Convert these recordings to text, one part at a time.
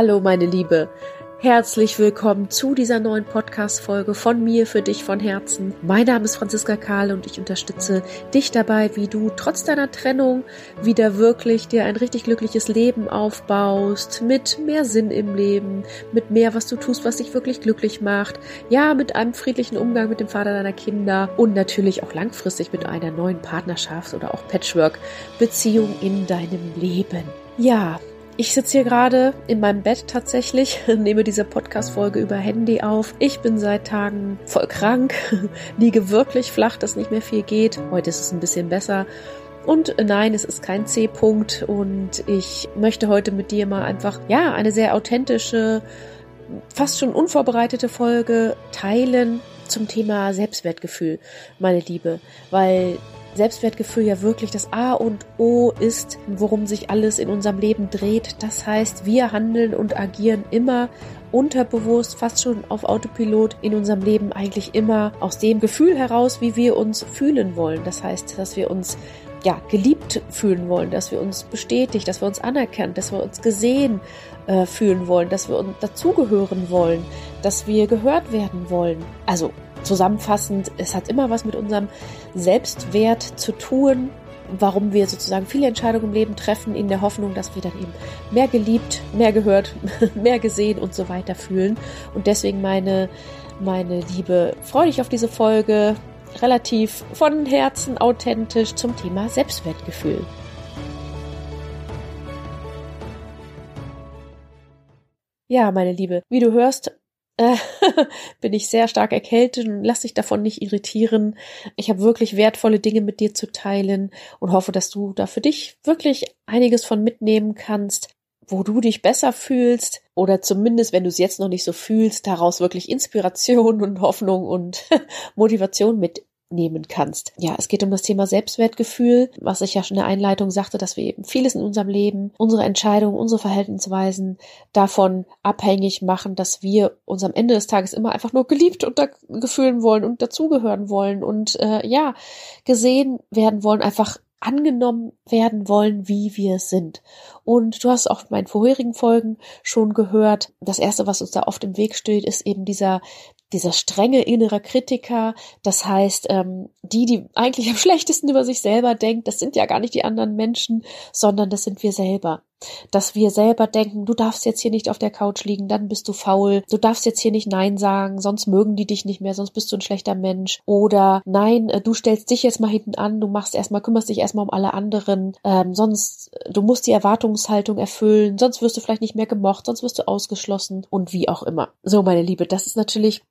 Hallo meine Liebe, herzlich willkommen zu dieser neuen Podcast-Folge von mir für dich von Herzen. Mein Name ist Franziska Kahl und ich unterstütze dich dabei, wie du trotz deiner Trennung wieder wirklich dir ein richtig glückliches Leben aufbaust, mit mehr Sinn im Leben, mit mehr, was du tust, was dich wirklich glücklich macht, ja, mit einem friedlichen Umgang mit dem Vater deiner Kinder und natürlich auch langfristig mit einer neuen Partnerschaft oder auch Patchwork-Beziehung in deinem Leben. Ja, ich sitze hier gerade in meinem Bett tatsächlich, nehme diese Podcast-Folge über Handy auf. Ich bin seit Tagen voll krank, liege wirklich flach, dass nicht mehr viel geht. Heute ist es ein bisschen besser. Und nein, es ist kein C-Punkt und ich möchte heute mit dir mal einfach, ja, eine sehr authentische, fast schon unvorbereitete Folge teilen zum Thema Selbstwertgefühl, meine Liebe, weil Selbstwertgefühl ja wirklich das A und O ist, worum sich alles in unserem Leben dreht. Das heißt, wir handeln und agieren immer unterbewusst, fast schon auf Autopilot in unserem Leben eigentlich immer aus dem Gefühl heraus, wie wir uns fühlen wollen. Das heißt, dass wir uns ja, geliebt fühlen wollen, dass wir uns bestätigt, dass wir uns anerkennen, dass wir uns gesehen äh, fühlen wollen, dass wir uns dazugehören wollen, dass wir gehört werden wollen. Also zusammenfassend, es hat immer was mit unserem Selbstwert zu tun, warum wir sozusagen viele Entscheidungen im Leben treffen, in der Hoffnung, dass wir dann eben mehr geliebt, mehr gehört, mehr gesehen und so weiter fühlen. Und deswegen meine, meine Liebe, freue dich auf diese Folge, relativ von Herzen authentisch zum Thema Selbstwertgefühl. Ja, meine Liebe, wie du hörst, bin ich sehr stark erkältet und lass dich davon nicht irritieren. Ich habe wirklich wertvolle Dinge mit dir zu teilen und hoffe, dass du da für dich wirklich einiges von mitnehmen kannst, wo du dich besser fühlst oder zumindest, wenn du es jetzt noch nicht so fühlst, daraus wirklich Inspiration und Hoffnung und Motivation mit nehmen kannst. Ja, es geht um das Thema Selbstwertgefühl, was ich ja schon in der Einleitung sagte, dass wir eben vieles in unserem Leben, unsere Entscheidungen, unsere Verhaltensweisen davon abhängig machen, dass wir uns am Ende des Tages immer einfach nur geliebt und gefühlen wollen und dazugehören wollen und äh, ja, gesehen werden wollen, einfach angenommen werden wollen, wie wir sind. Und du hast auch in meinen vorherigen Folgen schon gehört, das erste, was uns da oft im Weg steht, ist eben dieser dieser strenge innere Kritiker, das heißt, ähm, die, die eigentlich am schlechtesten über sich selber denkt, das sind ja gar nicht die anderen Menschen, sondern das sind wir selber. Dass wir selber denken, du darfst jetzt hier nicht auf der Couch liegen, dann bist du faul, du darfst jetzt hier nicht Nein sagen, sonst mögen die dich nicht mehr, sonst bist du ein schlechter Mensch. Oder nein, äh, du stellst dich jetzt mal hinten an, du machst erstmal, kümmerst dich erstmal um alle anderen, ähm, sonst, äh, du musst die Erwartungshaltung erfüllen, sonst wirst du vielleicht nicht mehr gemocht, sonst wirst du ausgeschlossen und wie auch immer. So, meine Liebe, das ist natürlich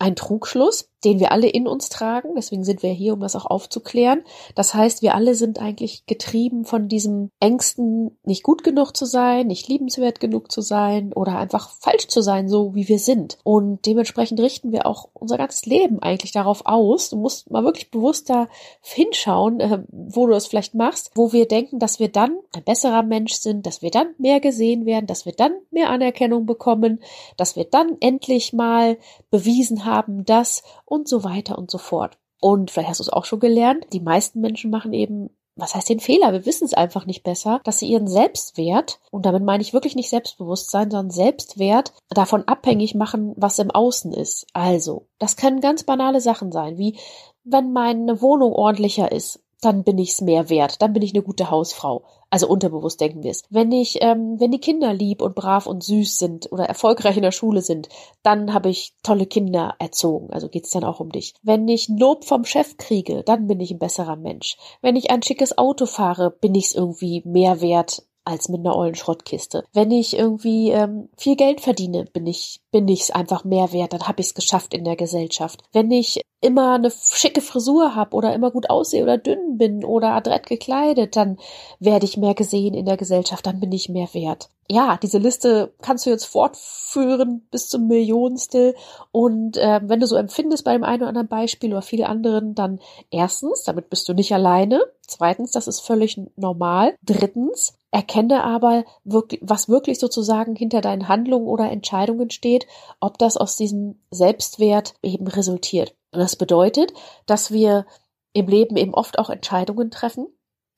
ein Trugschluss, den wir alle in uns tragen. Deswegen sind wir hier, um das auch aufzuklären. Das heißt, wir alle sind eigentlich getrieben von diesem Ängsten, nicht gut genug zu sein, nicht liebenswert genug zu sein oder einfach falsch zu sein, so wie wir sind. Und dementsprechend richten wir auch unser ganzes Leben eigentlich darauf aus. Du musst mal wirklich bewusst da hinschauen, äh, wo du es vielleicht machst, wo wir denken, dass wir dann ein besserer Mensch sind, dass wir dann mehr gesehen werden, dass wir dann mehr Anerkennung bekommen, dass wir dann endlich mal bewiesen haben, dass und so weiter und so fort. Und vielleicht hast du es auch schon gelernt, die meisten Menschen machen eben was heißt den Fehler? Wir wissen es einfach nicht besser, dass sie ihren Selbstwert, und damit meine ich wirklich nicht Selbstbewusstsein, sondern Selbstwert davon abhängig machen, was im Außen ist. Also, das können ganz banale Sachen sein, wie wenn meine Wohnung ordentlicher ist, dann bin ich's mehr wert, dann bin ich eine gute Hausfrau. Also unterbewusst denken wir es. Wenn ich, ähm, wenn die Kinder lieb und brav und süß sind oder erfolgreich in der Schule sind, dann habe ich tolle Kinder erzogen. Also geht's dann auch um dich. Wenn ich Lob vom Chef kriege, dann bin ich ein besserer Mensch. Wenn ich ein schickes Auto fahre, bin ich's irgendwie mehr wert als mit einer ollen Schrottkiste. Wenn ich irgendwie ähm, viel Geld verdiene, bin ich bin ich's einfach mehr wert, dann habe ich's geschafft in der Gesellschaft. Wenn ich immer eine schicke Frisur habe oder immer gut aussehe oder dünn bin oder adrett gekleidet, dann werde ich mehr gesehen in der Gesellschaft, dann bin ich mehr wert. Ja, diese Liste kannst du jetzt fortführen bis zum Millionstel. Und äh, wenn du so empfindest bei dem einen oder anderen Beispiel oder viele anderen, dann erstens, damit bist du nicht alleine. Zweitens, das ist völlig normal. Drittens, erkenne aber wirklich, was wirklich sozusagen hinter deinen Handlungen oder Entscheidungen steht, ob das aus diesem Selbstwert eben resultiert. Das bedeutet, dass wir im Leben eben oft auch Entscheidungen treffen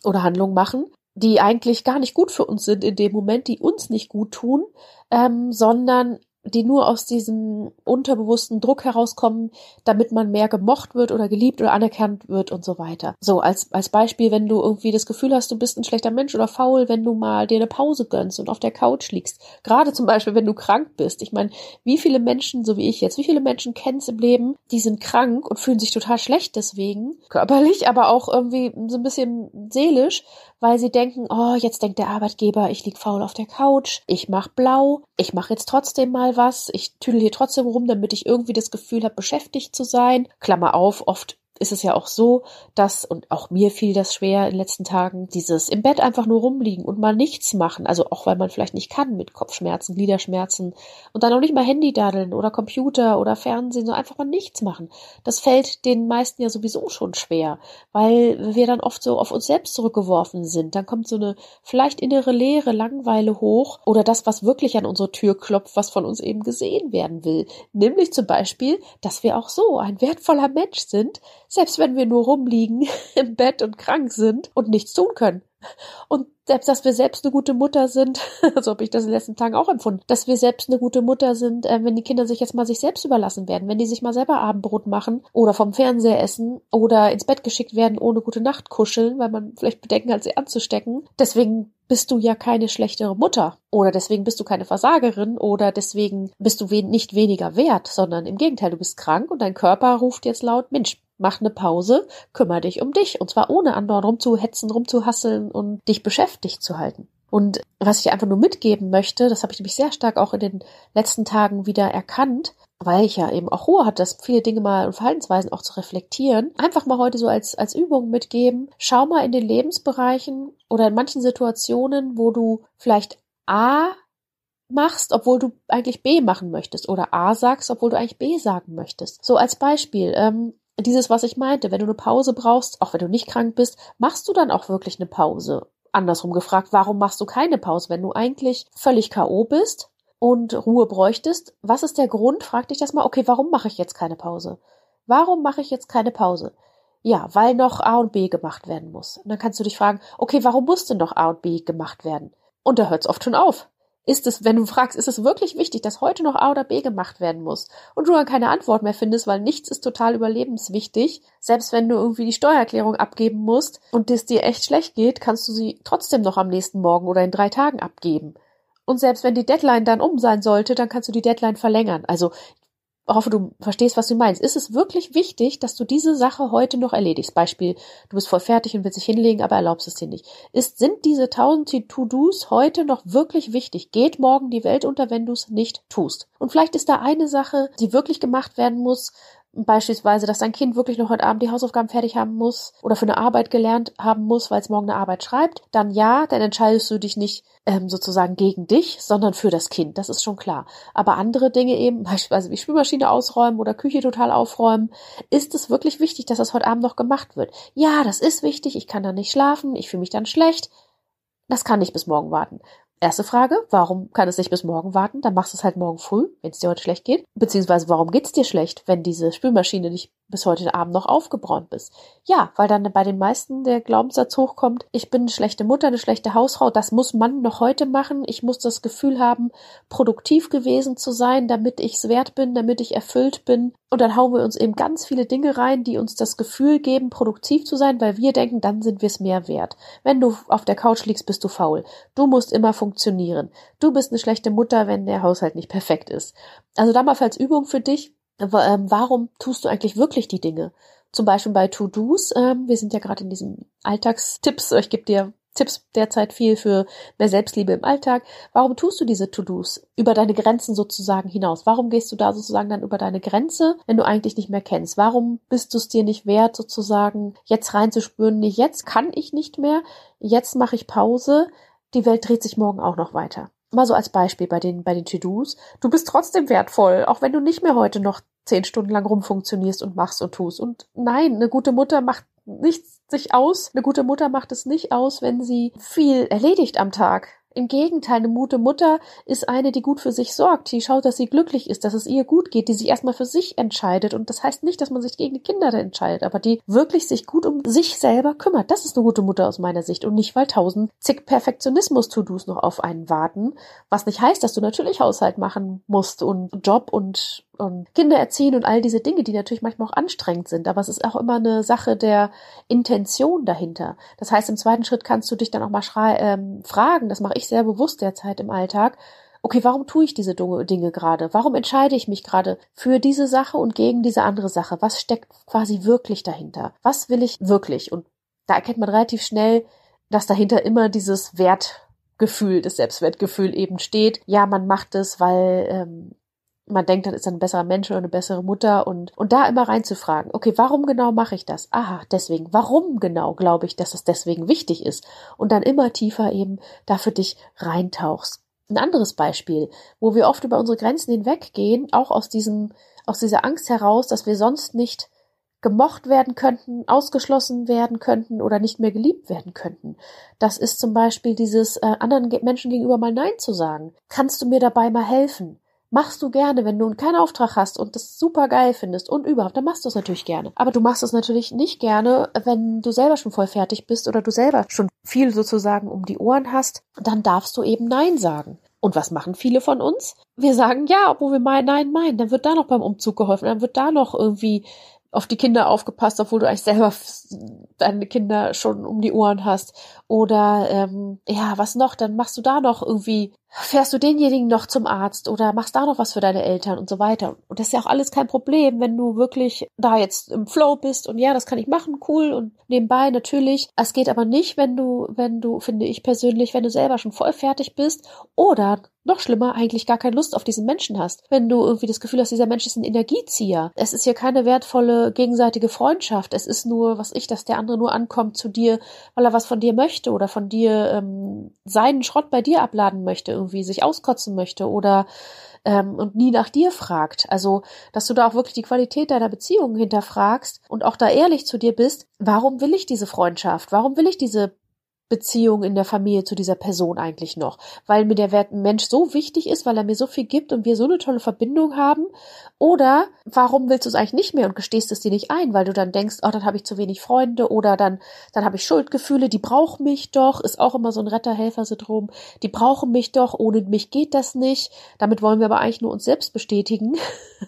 oder Handlungen machen, die eigentlich gar nicht gut für uns sind in dem Moment, die uns nicht gut tun, ähm, sondern die nur aus diesem unterbewussten Druck herauskommen, damit man mehr gemocht wird oder geliebt oder anerkannt wird und so weiter. So, als, als Beispiel, wenn du irgendwie das Gefühl hast, du bist ein schlechter Mensch oder faul, wenn du mal dir eine Pause gönnst und auf der Couch liegst. Gerade zum Beispiel, wenn du krank bist. Ich meine, wie viele Menschen, so wie ich jetzt, wie viele Menschen kennst im Leben, die sind krank und fühlen sich total schlecht deswegen, körperlich, aber auch irgendwie so ein bisschen seelisch, weil sie denken, oh, jetzt denkt der Arbeitgeber, ich lieg faul auf der Couch, ich mach blau, ich mache jetzt trotzdem mal was, ich tüdel hier trotzdem rum, damit ich irgendwie das Gefühl habe, beschäftigt zu sein. Klammer auf, oft ist es ja auch so, dass, und auch mir fiel das schwer in den letzten Tagen, dieses im Bett einfach nur rumliegen und mal nichts machen, also auch weil man vielleicht nicht kann mit Kopfschmerzen, Gliederschmerzen und dann auch nicht mal Handy daddeln oder Computer oder Fernsehen, so einfach mal nichts machen. Das fällt den meisten ja sowieso schon schwer, weil wir dann oft so auf uns selbst zurückgeworfen sind. Dann kommt so eine vielleicht innere Leere, Langweile hoch oder das, was wirklich an unsere Tür klopft, was von uns eben gesehen werden will. Nämlich zum Beispiel, dass wir auch so ein wertvoller Mensch sind, selbst wenn wir nur rumliegen im Bett und krank sind und nichts tun können. Und selbst, dass wir selbst eine gute Mutter sind, so habe ich das in den letzten Tagen auch empfunden, dass wir selbst eine gute Mutter sind, äh, wenn die Kinder sich jetzt mal sich selbst überlassen werden, wenn die sich mal selber Abendbrot machen oder vom Fernseher essen oder ins Bett geschickt werden, ohne gute Nacht kuscheln, weil man vielleicht Bedenken hat, sie anzustecken. Deswegen bist du ja keine schlechtere Mutter oder deswegen bist du keine Versagerin oder deswegen bist du nicht weniger wert, sondern im Gegenteil, du bist krank und dein Körper ruft jetzt laut, Mensch, mach eine Pause, kümmere dich um dich. Und zwar ohne andauernd rumzuhetzen, rumzuhasseln und dich beschäftigt zu halten. Und was ich einfach nur mitgeben möchte, das habe ich nämlich sehr stark auch in den letzten Tagen wieder erkannt, weil ich ja eben auch Ruhe hatte, das viele Dinge mal und Verhaltensweisen auch zu reflektieren. Einfach mal heute so als, als Übung mitgeben. Schau mal in den Lebensbereichen oder in manchen Situationen, wo du vielleicht A machst, obwohl du eigentlich B machen möchtest oder A sagst, obwohl du eigentlich B sagen möchtest. So als Beispiel, ähm, dieses, was ich meinte, wenn du eine Pause brauchst, auch wenn du nicht krank bist, machst du dann auch wirklich eine Pause? Andersrum gefragt, warum machst du keine Pause, wenn du eigentlich völlig K.O. bist und Ruhe bräuchtest? Was ist der Grund? Frag dich das mal, okay, warum mache ich jetzt keine Pause? Warum mache ich jetzt keine Pause? Ja, weil noch A und B gemacht werden muss. Und dann kannst du dich fragen, okay, warum muss denn noch A und B gemacht werden? Und da hört es oft schon auf ist es, wenn du fragst, ist es wirklich wichtig, dass heute noch A oder B gemacht werden muss und du dann keine Antwort mehr findest, weil nichts ist total überlebenswichtig. Selbst wenn du irgendwie die Steuererklärung abgeben musst und es dir echt schlecht geht, kannst du sie trotzdem noch am nächsten Morgen oder in drei Tagen abgeben. Und selbst wenn die Deadline dann um sein sollte, dann kannst du die Deadline verlängern. Also hoffe, du verstehst, was du meinst. Ist es wirklich wichtig, dass du diese Sache heute noch erledigst? Beispiel, du bist voll fertig und willst dich hinlegen, aber erlaubst es dir nicht. Ist, sind diese tausend To-Dos heute noch wirklich wichtig? Geht morgen die Welt unter, wenn du es nicht tust? Und vielleicht ist da eine Sache, die wirklich gemacht werden muss, Beispielsweise, dass dein Kind wirklich noch heute Abend die Hausaufgaben fertig haben muss oder für eine Arbeit gelernt haben muss, weil es morgen eine Arbeit schreibt, dann ja, dann entscheidest du dich nicht ähm, sozusagen gegen dich, sondern für das Kind. Das ist schon klar. Aber andere Dinge eben, beispielsweise wie Spülmaschine ausräumen oder Küche total aufräumen, ist es wirklich wichtig, dass das heute Abend noch gemacht wird. Ja, das ist wichtig. Ich kann dann nicht schlafen. Ich fühle mich dann schlecht. Das kann nicht bis morgen warten. Erste Frage, warum kann es nicht bis morgen warten? Dann machst du es halt morgen früh, wenn es dir heute schlecht geht. Beziehungsweise, warum geht's dir schlecht, wenn diese Spülmaschine nicht bis heute Abend noch aufgebräunt bist? Ja, weil dann bei den meisten der Glaubenssatz hochkommt, ich bin eine schlechte Mutter, eine schlechte Hausfrau, das muss man noch heute machen. Ich muss das Gefühl haben, produktiv gewesen zu sein, damit ich es wert bin, damit ich erfüllt bin. Und dann hauen wir uns eben ganz viele Dinge rein, die uns das Gefühl geben, produktiv zu sein, weil wir denken, dann sind wir es mehr wert. Wenn du auf der Couch liegst, bist du faul. Du musst immer funktionieren. Du bist eine schlechte Mutter, wenn der Haushalt nicht perfekt ist. Also da mal als Übung für dich, ähm, warum tust du eigentlich wirklich die Dinge? Zum Beispiel bei To-Dos. Ähm, wir sind ja gerade in diesen Alltagstipps. Ich gebe dir Tipps derzeit viel für mehr Selbstliebe im Alltag. Warum tust du diese To-Dos über deine Grenzen sozusagen hinaus? Warum gehst du da sozusagen dann über deine Grenze, wenn du eigentlich nicht mehr kennst? Warum bist du es dir nicht wert, sozusagen jetzt reinzuspüren, nee, jetzt kann ich nicht mehr, jetzt mache ich Pause, die Welt dreht sich morgen auch noch weiter. Mal so als Beispiel bei den, bei den To-Dos. Du bist trotzdem wertvoll, auch wenn du nicht mehr heute noch zehn Stunden lang rumfunktionierst und machst und tust. Und nein, eine gute Mutter macht nichts sich aus. Eine gute Mutter macht es nicht aus, wenn sie viel erledigt am Tag. Im Gegenteil, eine gute Mutter ist eine, die gut für sich sorgt, die schaut, dass sie glücklich ist, dass es ihr gut geht, die sich erstmal für sich entscheidet. Und das heißt nicht, dass man sich gegen die Kinder entscheidet, aber die wirklich sich gut um sich selber kümmert. Das ist eine gute Mutter aus meiner Sicht. Und nicht, weil tausend zig Perfektionismus-To-Dos noch auf einen warten. Was nicht heißt, dass du natürlich Haushalt machen musst und Job und und Kinder erziehen und all diese Dinge, die natürlich manchmal auch anstrengend sind. Aber es ist auch immer eine Sache der Intention dahinter. Das heißt, im zweiten Schritt kannst du dich dann auch mal ähm, fragen, das mache ich sehr bewusst derzeit im Alltag, okay, warum tue ich diese Dinge gerade? Warum entscheide ich mich gerade für diese Sache und gegen diese andere Sache? Was steckt quasi wirklich dahinter? Was will ich wirklich? Und da erkennt man relativ schnell, dass dahinter immer dieses Wertgefühl, das Selbstwertgefühl eben steht. Ja, man macht es, weil ähm, man denkt, dann ist er ein besserer Mensch oder eine bessere Mutter und, und da immer reinzufragen, okay, warum genau mache ich das? Aha, deswegen. Warum genau glaube ich, dass es deswegen wichtig ist? Und dann immer tiefer eben da für dich reintauchst. Ein anderes Beispiel, wo wir oft über unsere Grenzen hinweggehen, auch aus diesem, aus dieser Angst heraus, dass wir sonst nicht gemocht werden könnten, ausgeschlossen werden könnten oder nicht mehr geliebt werden könnten. Das ist zum Beispiel dieses äh, anderen Menschen gegenüber mal Nein zu sagen. Kannst du mir dabei mal helfen? Machst du gerne, wenn du keinen Auftrag hast und das super geil findest und überhaupt, dann machst du es natürlich gerne. Aber du machst es natürlich nicht gerne, wenn du selber schon voll fertig bist oder du selber schon viel sozusagen um die Ohren hast, dann darfst du eben Nein sagen. Und was machen viele von uns? Wir sagen ja, obwohl wir meinen, nein, meinen. Dann wird da noch beim Umzug geholfen, dann wird da noch irgendwie auf die Kinder aufgepasst, obwohl du eigentlich selber deine Kinder schon um die Ohren hast. Oder ähm, ja, was noch? Dann machst du da noch irgendwie, fährst du denjenigen noch zum Arzt oder machst da noch was für deine Eltern und so weiter. Und das ist ja auch alles kein Problem, wenn du wirklich da jetzt im Flow bist und ja, das kann ich machen, cool und nebenbei natürlich. Es geht aber nicht, wenn du, wenn du, finde ich persönlich, wenn du selber schon voll fertig bist oder noch schlimmer, eigentlich gar keine Lust auf diesen Menschen hast. Wenn du irgendwie das Gefühl hast, dieser Mensch ist ein Energiezieher. Es ist hier keine wertvolle gegenseitige Freundschaft. Es ist nur, was ich, dass der andere nur ankommt zu dir, weil er was von dir möchte oder von dir ähm, seinen Schrott bei dir abladen möchte, irgendwie sich auskotzen möchte oder ähm, und nie nach dir fragt. Also, dass du da auch wirklich die Qualität deiner Beziehungen hinterfragst und auch da ehrlich zu dir bist, warum will ich diese Freundschaft? Warum will ich diese Beziehung in der Familie zu dieser Person eigentlich noch? Weil mir der Wert Mensch so wichtig ist, weil er mir so viel gibt und wir so eine tolle Verbindung haben? Oder warum willst du es eigentlich nicht mehr und gestehst es dir nicht ein, weil du dann denkst, oh, dann habe ich zu wenig Freunde oder dann, dann habe ich Schuldgefühle, die brauchen mich doch, ist auch immer so ein Retter-Helfer-Syndrom, die brauchen mich doch, ohne mich geht das nicht. Damit wollen wir aber eigentlich nur uns selbst bestätigen,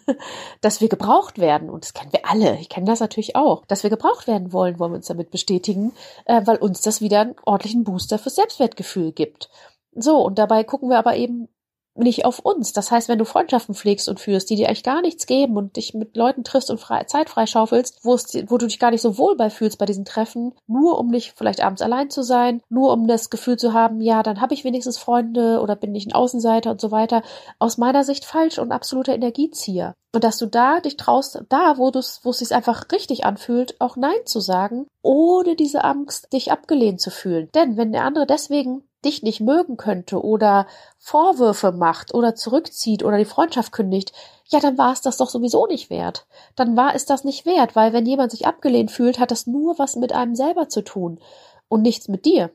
dass wir gebraucht werden. Und das kennen wir alle, ich kenne das natürlich auch. Dass wir gebraucht werden wollen, wollen wir uns damit bestätigen, äh, weil uns das wieder ein ordentlichen Booster fürs Selbstwertgefühl gibt. So, und dabei gucken wir aber eben nicht auf uns. Das heißt, wenn du Freundschaften pflegst und führst, die dir eigentlich gar nichts geben und dich mit Leuten triffst und frei, Zeit freischaufelst, wo, es, wo du dich gar nicht so wohl bei fühlst bei diesen Treffen, nur um nicht vielleicht abends allein zu sein, nur um das Gefühl zu haben, ja, dann habe ich wenigstens Freunde oder bin ich ein Außenseiter und so weiter, aus meiner Sicht falsch und absoluter Energiezieher. Und dass du da dich traust, da, wo es sich einfach richtig anfühlt, auch Nein zu sagen, ohne diese Angst, dich abgelehnt zu fühlen. Denn wenn der andere deswegen dich nicht mögen könnte oder Vorwürfe macht oder zurückzieht oder die Freundschaft kündigt, ja, dann war es das doch sowieso nicht wert. Dann war es das nicht wert, weil wenn jemand sich abgelehnt fühlt, hat das nur was mit einem selber zu tun und nichts mit dir.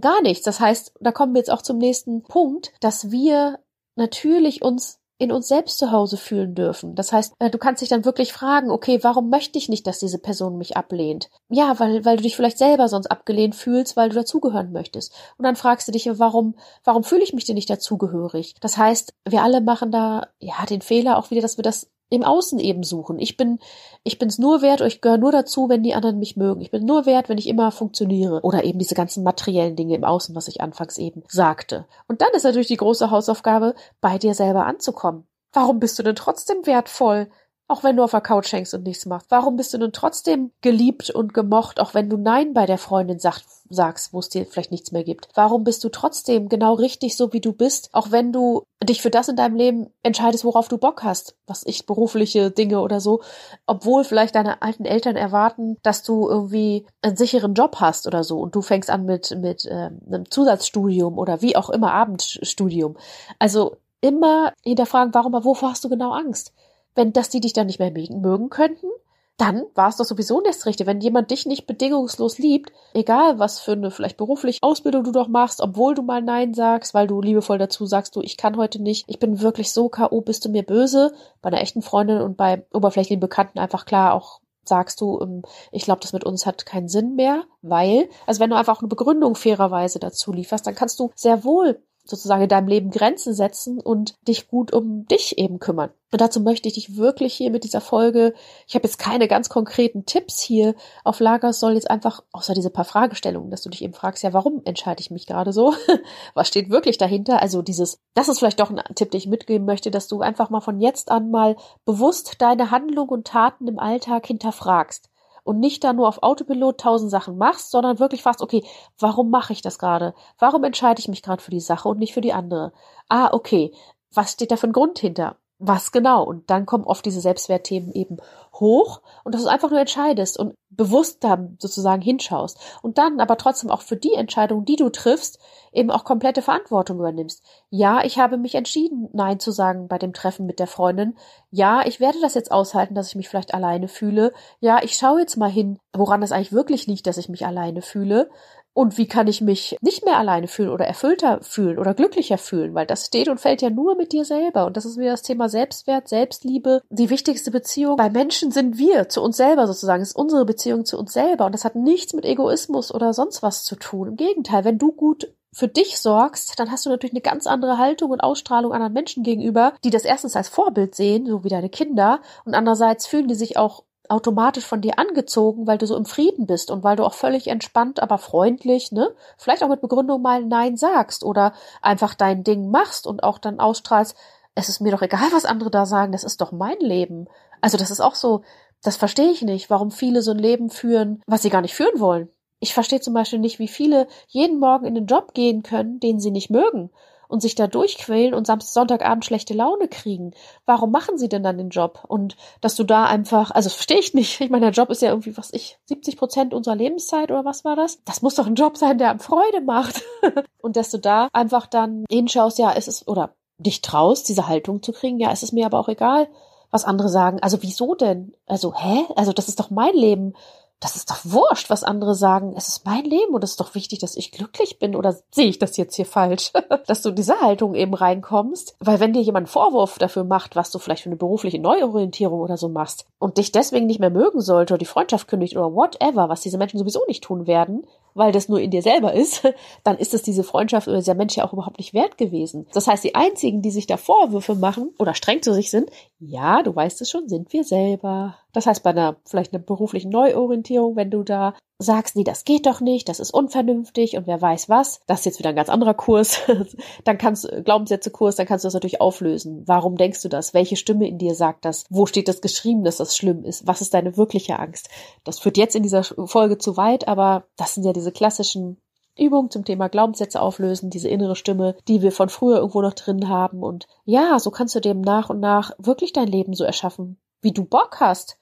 Gar nichts. Das heißt, da kommen wir jetzt auch zum nächsten Punkt, dass wir natürlich uns in uns selbst zu Hause fühlen dürfen. Das heißt, äh, du kannst dich dann wirklich fragen, okay, warum möchte ich nicht, dass diese Person mich ablehnt? Ja, weil, weil du dich vielleicht selber sonst abgelehnt fühlst, weil du dazugehören möchtest. Und dann fragst du dich, warum, warum fühle ich mich denn nicht dazugehörig? Das heißt, wir alle machen da, ja, den Fehler auch wieder, dass wir das im Außen eben suchen. Ich bin, ich bin's nur wert, ich gehöre nur dazu, wenn die anderen mich mögen. Ich bin nur wert, wenn ich immer funktioniere. Oder eben diese ganzen materiellen Dinge im Außen, was ich anfangs eben sagte. Und dann ist natürlich die große Hausaufgabe, bei dir selber anzukommen. Warum bist du denn trotzdem wertvoll? Auch wenn du auf der Couch hängst und nichts machst. Warum bist du denn trotzdem geliebt und gemocht, auch wenn du Nein bei der Freundin sagt, sagst, wo es dir vielleicht nichts mehr gibt? Warum bist du trotzdem genau richtig so, wie du bist, auch wenn du dich für das in deinem Leben entscheidest, worauf du Bock hast, was ich berufliche Dinge oder so, obwohl vielleicht deine alten Eltern erwarten, dass du irgendwie einen sicheren Job hast oder so und du fängst an mit mit ähm, einem Zusatzstudium oder wie auch immer Abendstudium. Also immer hinterfragen, warum, wovor hast du genau Angst? Wenn, dass die dich dann nicht mehr mögen könnten, dann war es doch sowieso das Richtige. Wenn jemand dich nicht bedingungslos liebt, egal was für eine vielleicht berufliche Ausbildung du doch machst, obwohl du mal Nein sagst, weil du liebevoll dazu sagst, du, ich kann heute nicht, ich bin wirklich so K.O., bist du mir böse, bei einer echten Freundin und bei oberflächlichen Bekannten einfach klar auch sagst du, ähm, ich glaube, das mit uns hat keinen Sinn mehr, weil, also wenn du einfach eine Begründung fairerweise dazu lieferst, dann kannst du sehr wohl sozusagen in deinem Leben Grenzen setzen und dich gut um dich eben kümmern. Und dazu möchte ich dich wirklich hier mit dieser Folge, ich habe jetzt keine ganz konkreten Tipps hier auf Lager, es soll jetzt einfach, außer diese paar Fragestellungen, dass du dich eben fragst, ja, warum entscheide ich mich gerade so? Was steht wirklich dahinter? Also dieses, das ist vielleicht doch ein Tipp, den ich mitgeben möchte, dass du einfach mal von jetzt an mal bewusst deine Handlung und Taten im Alltag hinterfragst und nicht da nur auf Autopilot tausend Sachen machst, sondern wirklich fragst, okay, warum mache ich das gerade? Warum entscheide ich mich gerade für die Sache und nicht für die andere? Ah, okay, was steht da für ein Grund hinter? Was genau. Und dann kommen oft diese Selbstwertthemen eben hoch und dass du einfach nur entscheidest und bewusst da sozusagen hinschaust und dann aber trotzdem auch für die Entscheidung, die du triffst, eben auch komplette Verantwortung übernimmst. Ja, ich habe mich entschieden, Nein zu sagen bei dem Treffen mit der Freundin. Ja, ich werde das jetzt aushalten, dass ich mich vielleicht alleine fühle. Ja, ich schaue jetzt mal hin, woran es eigentlich wirklich liegt, dass ich mich alleine fühle. Und wie kann ich mich nicht mehr alleine fühlen oder erfüllter fühlen oder glücklicher fühlen? Weil das steht und fällt ja nur mit dir selber. Und das ist wieder das Thema Selbstwert, Selbstliebe. Die wichtigste Beziehung bei Menschen sind wir, zu uns selber sozusagen. Es ist unsere Beziehung zu uns selber. Und das hat nichts mit Egoismus oder sonst was zu tun. Im Gegenteil, wenn du gut für dich sorgst, dann hast du natürlich eine ganz andere Haltung und Ausstrahlung anderen Menschen gegenüber, die das erstens als Vorbild sehen, so wie deine Kinder, und andererseits fühlen die sich auch automatisch von dir angezogen, weil du so im Frieden bist und weil du auch völlig entspannt, aber freundlich, ne, vielleicht auch mit Begründung mal Nein sagst oder einfach dein Ding machst und auch dann ausstrahlst, es ist mir doch egal, was andere da sagen, das ist doch mein Leben. Also das ist auch so, das verstehe ich nicht, warum viele so ein Leben führen, was sie gar nicht führen wollen. Ich verstehe zum Beispiel nicht, wie viele jeden Morgen in den Job gehen können, den sie nicht mögen und sich da durchquälen und Samstag, Sonntagabend schlechte Laune kriegen. Warum machen sie denn dann den Job? Und dass du da einfach, also verstehe ich nicht. Ich meine, der Job ist ja irgendwie, was ich, 70 Prozent unserer Lebenszeit oder was war das? Das muss doch ein Job sein, der einem Freude macht. und dass du da einfach dann hinschaust, ja, es ist, oder dich traust, diese Haltung zu kriegen, ja, es ist mir aber auch egal, was andere sagen. Also wieso denn? Also, hä? Also das ist doch mein Leben das ist doch wurscht, was andere sagen. Es ist mein Leben und es ist doch wichtig, dass ich glücklich bin. Oder sehe ich das jetzt hier falsch? dass du diese Haltung eben reinkommst. Weil wenn dir jemand einen Vorwurf dafür macht, was du vielleicht für eine berufliche Neuorientierung oder so machst und dich deswegen nicht mehr mögen sollte oder die Freundschaft kündigt oder whatever, was diese Menschen sowieso nicht tun werden, weil das nur in dir selber ist, dann ist es diese Freundschaft oder dieser Mensch ja auch überhaupt nicht wert gewesen. Das heißt, die einzigen, die sich da Vorwürfe machen oder streng zu sich sind, ja, du weißt es schon, sind wir selber. Das heißt, bei einer vielleicht einer beruflichen Neuorientierung, wenn du da sagst, nee, das geht doch nicht, das ist unvernünftig und wer weiß was, das ist jetzt wieder ein ganz anderer Kurs, dann kannst du Glaubenssätze-Kurs, dann kannst du das natürlich auflösen. Warum denkst du das? Welche Stimme in dir sagt das? Wo steht das geschrieben, dass das schlimm ist? Was ist deine wirkliche Angst? Das führt jetzt in dieser Folge zu weit, aber das sind ja diese klassischen Übungen zum Thema Glaubenssätze auflösen, diese innere Stimme, die wir von früher irgendwo noch drin haben. Und ja, so kannst du dem nach und nach wirklich dein Leben so erschaffen, wie du Bock hast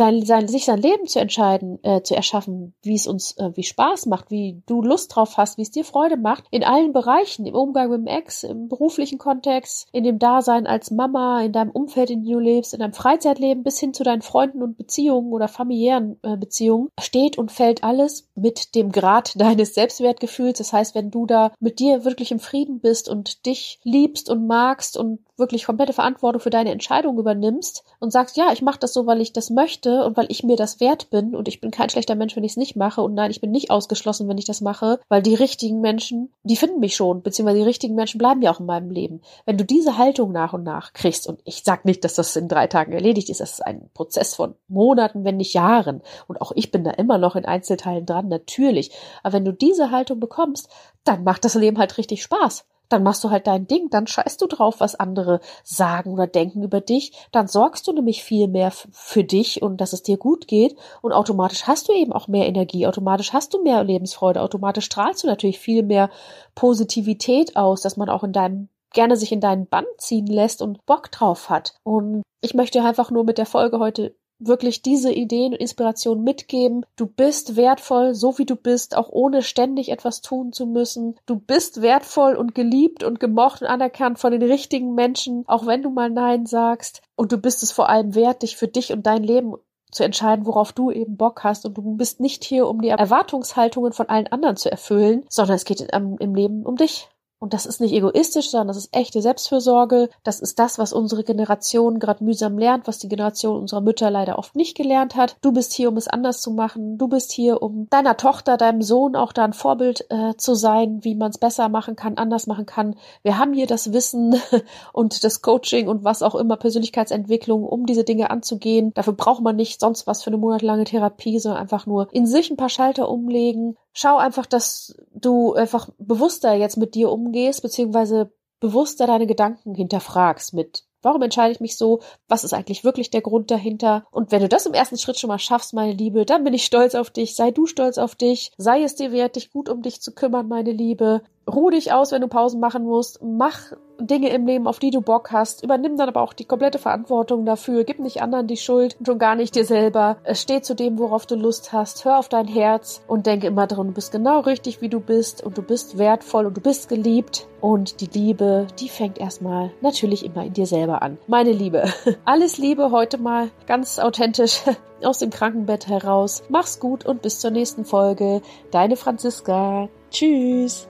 dein, sein, sich sein Leben zu entscheiden, äh, zu erschaffen, wie es uns äh, wie Spaß macht, wie du Lust drauf hast, wie es dir Freude macht, in allen Bereichen, im Umgang mit dem Ex, im beruflichen Kontext, in dem Dasein als Mama, in deinem Umfeld, in dem du lebst, in deinem Freizeitleben bis hin zu deinen Freunden und Beziehungen oder familiären äh, Beziehungen, steht und fällt alles mit dem Grad deines Selbstwertgefühls. Das heißt, wenn du da mit dir wirklich im Frieden bist und dich liebst und magst und wirklich komplette Verantwortung für deine Entscheidung übernimmst und sagst, ja, ich mache das so, weil ich das möchte und weil ich mir das wert bin und ich bin kein schlechter Mensch, wenn ich es nicht mache und nein, ich bin nicht ausgeschlossen, wenn ich das mache, weil die richtigen Menschen, die finden mich schon, beziehungsweise die richtigen Menschen bleiben ja auch in meinem Leben. Wenn du diese Haltung nach und nach kriegst und ich sag nicht, dass das in drei Tagen erledigt ist, das ist ein Prozess von Monaten, wenn nicht Jahren und auch ich bin da immer noch in Einzelteilen dran, natürlich. Aber wenn du diese Haltung bekommst, dann macht das Leben halt richtig Spaß dann machst du halt dein Ding, dann scheißt du drauf, was andere sagen oder denken über dich, dann sorgst du nämlich viel mehr für dich und dass es dir gut geht und automatisch hast du eben auch mehr Energie, automatisch hast du mehr Lebensfreude, automatisch strahlst du natürlich viel mehr Positivität aus, dass man auch in deinem gerne sich in deinen Band ziehen lässt und Bock drauf hat. Und ich möchte einfach nur mit der Folge heute wirklich diese Ideen und Inspirationen mitgeben. Du bist wertvoll, so wie du bist, auch ohne ständig etwas tun zu müssen. Du bist wertvoll und geliebt und gemocht und anerkannt von den richtigen Menschen, auch wenn du mal Nein sagst. Und du bist es vor allem wert, dich für dich und dein Leben zu entscheiden, worauf du eben Bock hast. Und du bist nicht hier, um die Erwartungshaltungen von allen anderen zu erfüllen, sondern es geht im Leben um dich. Und das ist nicht egoistisch, sondern das ist echte Selbstfürsorge. Das ist das, was unsere Generation gerade mühsam lernt, was die Generation unserer Mütter leider oft nicht gelernt hat. Du bist hier, um es anders zu machen. Du bist hier, um deiner Tochter, deinem Sohn auch da ein Vorbild äh, zu sein, wie man es besser machen kann, anders machen kann. Wir haben hier das Wissen und das Coaching und was auch immer, Persönlichkeitsentwicklung, um diese Dinge anzugehen. Dafür braucht man nicht sonst was für eine monatelange Therapie, sondern einfach nur in sich ein paar Schalter umlegen, schau einfach, dass du einfach bewusster jetzt mit dir umgehst, beziehungsweise bewusster deine Gedanken hinterfragst mit Warum entscheide ich mich so? Was ist eigentlich wirklich der Grund dahinter? Und wenn du das im ersten Schritt schon mal schaffst, meine Liebe, dann bin ich stolz auf dich. Sei du stolz auf dich. Sei es dir wert, dich gut um dich zu kümmern, meine Liebe. Ruh dich aus, wenn du Pausen machen musst. Mach Dinge im Leben, auf die du Bock hast. Übernimm dann aber auch die komplette Verantwortung dafür. Gib nicht anderen die Schuld und schon gar nicht dir selber. Steh zu dem, worauf du Lust hast. Hör auf dein Herz und denke immer dran, du bist genau richtig, wie du bist und du bist wertvoll und du bist geliebt. Und die Liebe, die fängt erstmal natürlich immer in dir selber an. Meine Liebe, alles Liebe heute mal ganz authentisch aus dem Krankenbett heraus. Mach's gut und bis zur nächsten Folge. Deine Franziska. Tschüss.